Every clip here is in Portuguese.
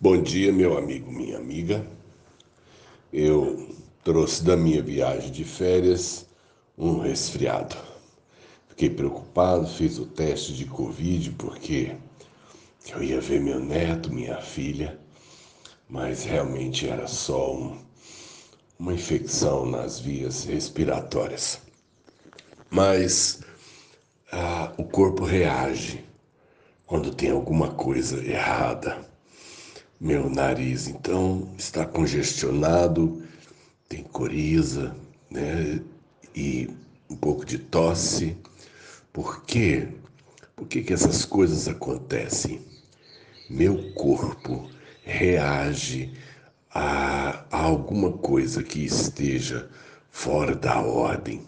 Bom dia, meu amigo, minha amiga. Eu trouxe da minha viagem de férias um resfriado. Fiquei preocupado, fiz o teste de Covid porque eu ia ver meu neto, minha filha, mas realmente era só um, uma infecção nas vias respiratórias. Mas ah, o corpo reage quando tem alguma coisa errada meu nariz então está congestionado, tem coriza, né? E um pouco de tosse. Por quê? Por que, que essas coisas acontecem? Meu corpo reage a, a alguma coisa que esteja fora da ordem.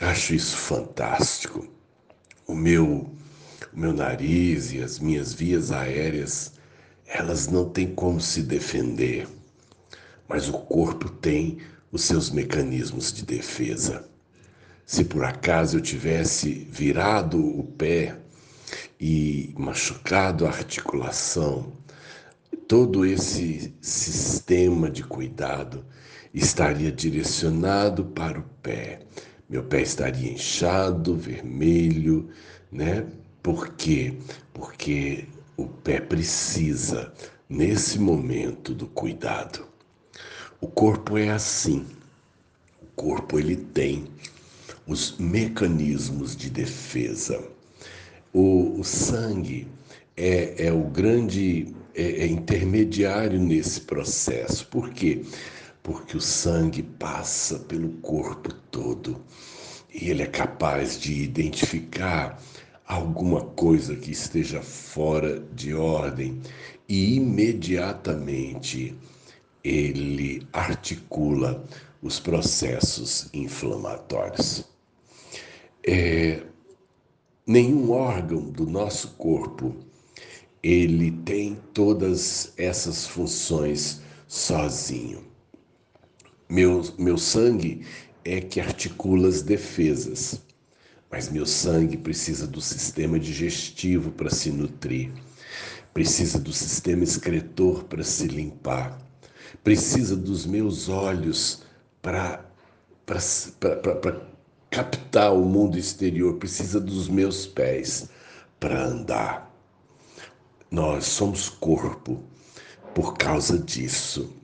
Acho isso fantástico. O meu, o meu nariz e as minhas vias aéreas elas não têm como se defender, mas o corpo tem os seus mecanismos de defesa. Se por acaso eu tivesse virado o pé e machucado a articulação, todo esse sistema de cuidado estaria direcionado para o pé. Meu pé estaria inchado, vermelho, né? Por quê? Porque o pé precisa, nesse momento do cuidado. O corpo é assim. O corpo ele tem os mecanismos de defesa. O, o sangue é, é, o grande é, é intermediário nesse processo. Por quê? Porque o sangue passa pelo corpo todo e ele é capaz de identificar alguma coisa que esteja fora de ordem e imediatamente ele articula os processos inflamatórios. É, nenhum órgão do nosso corpo ele tem todas essas funções sozinho. Meu, meu sangue é que articula as defesas. Mas meu sangue precisa do sistema digestivo para se nutrir, precisa do sistema excretor para se limpar, precisa dos meus olhos para captar o mundo exterior, precisa dos meus pés para andar. Nós somos corpo por causa disso.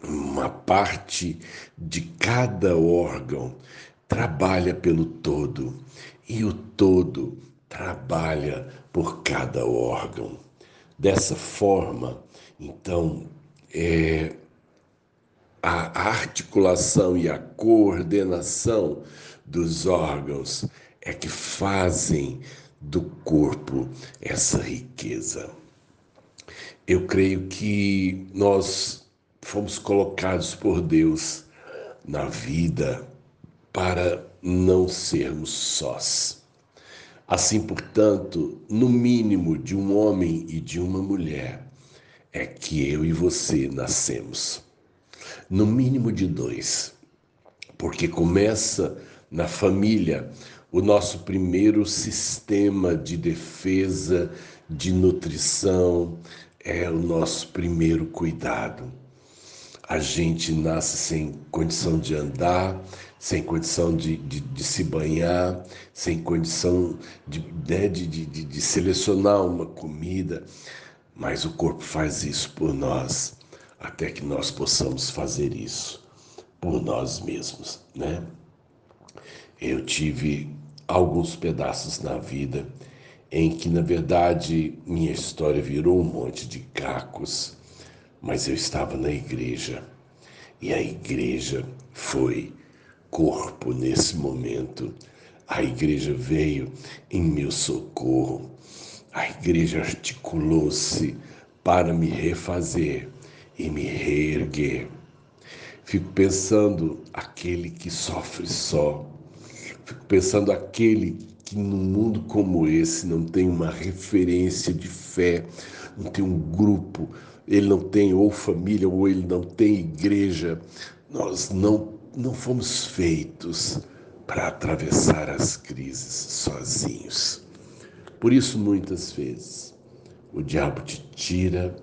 Uma parte de cada órgão trabalha pelo todo e o todo trabalha por cada órgão. Dessa forma, então, é, a articulação e a coordenação dos órgãos é que fazem do corpo essa riqueza. Eu creio que nós fomos colocados por Deus na vida para não sermos sós. Assim, portanto, no mínimo de um homem e de uma mulher é que eu e você nascemos. No mínimo de dois, porque começa na família o nosso primeiro sistema de defesa, de nutrição, é o nosso primeiro cuidado. A gente nasce sem condição de andar, sem condição de, de, de se banhar, sem condição de, né, de, de, de selecionar uma comida, mas o corpo faz isso por nós, até que nós possamos fazer isso por nós mesmos, né? Eu tive alguns pedaços na vida em que, na verdade, minha história virou um monte de cacos, mas eu estava na igreja e a igreja foi corpo nesse momento. A igreja veio em meu socorro. A igreja articulou-se para me refazer e me reerguer. Fico pensando aquele que sofre só. Fico pensando aquele que num mundo como esse não tem uma referência de fé, não tem um grupo, ele não tem ou família ou ele não tem igreja. Nós não não fomos feitos para atravessar as crises sozinhos. Por isso, muitas vezes, o diabo te tira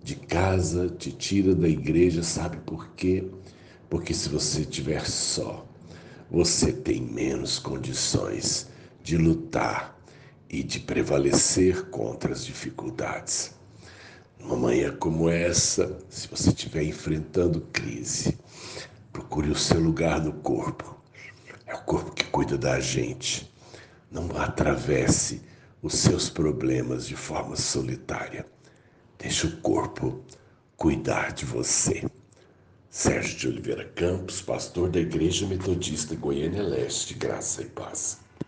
de casa, te tira da igreja, sabe por quê? Porque se você estiver só, você tem menos condições de lutar e de prevalecer contra as dificuldades. Numa manhã como essa, se você estiver enfrentando crise, procure o seu lugar no corpo. É o corpo que cuida da gente. Não atravesse os seus problemas de forma solitária. Deixe o corpo cuidar de você. Sérgio de Oliveira Campos, pastor da Igreja Metodista Goiânia Leste, graça e paz.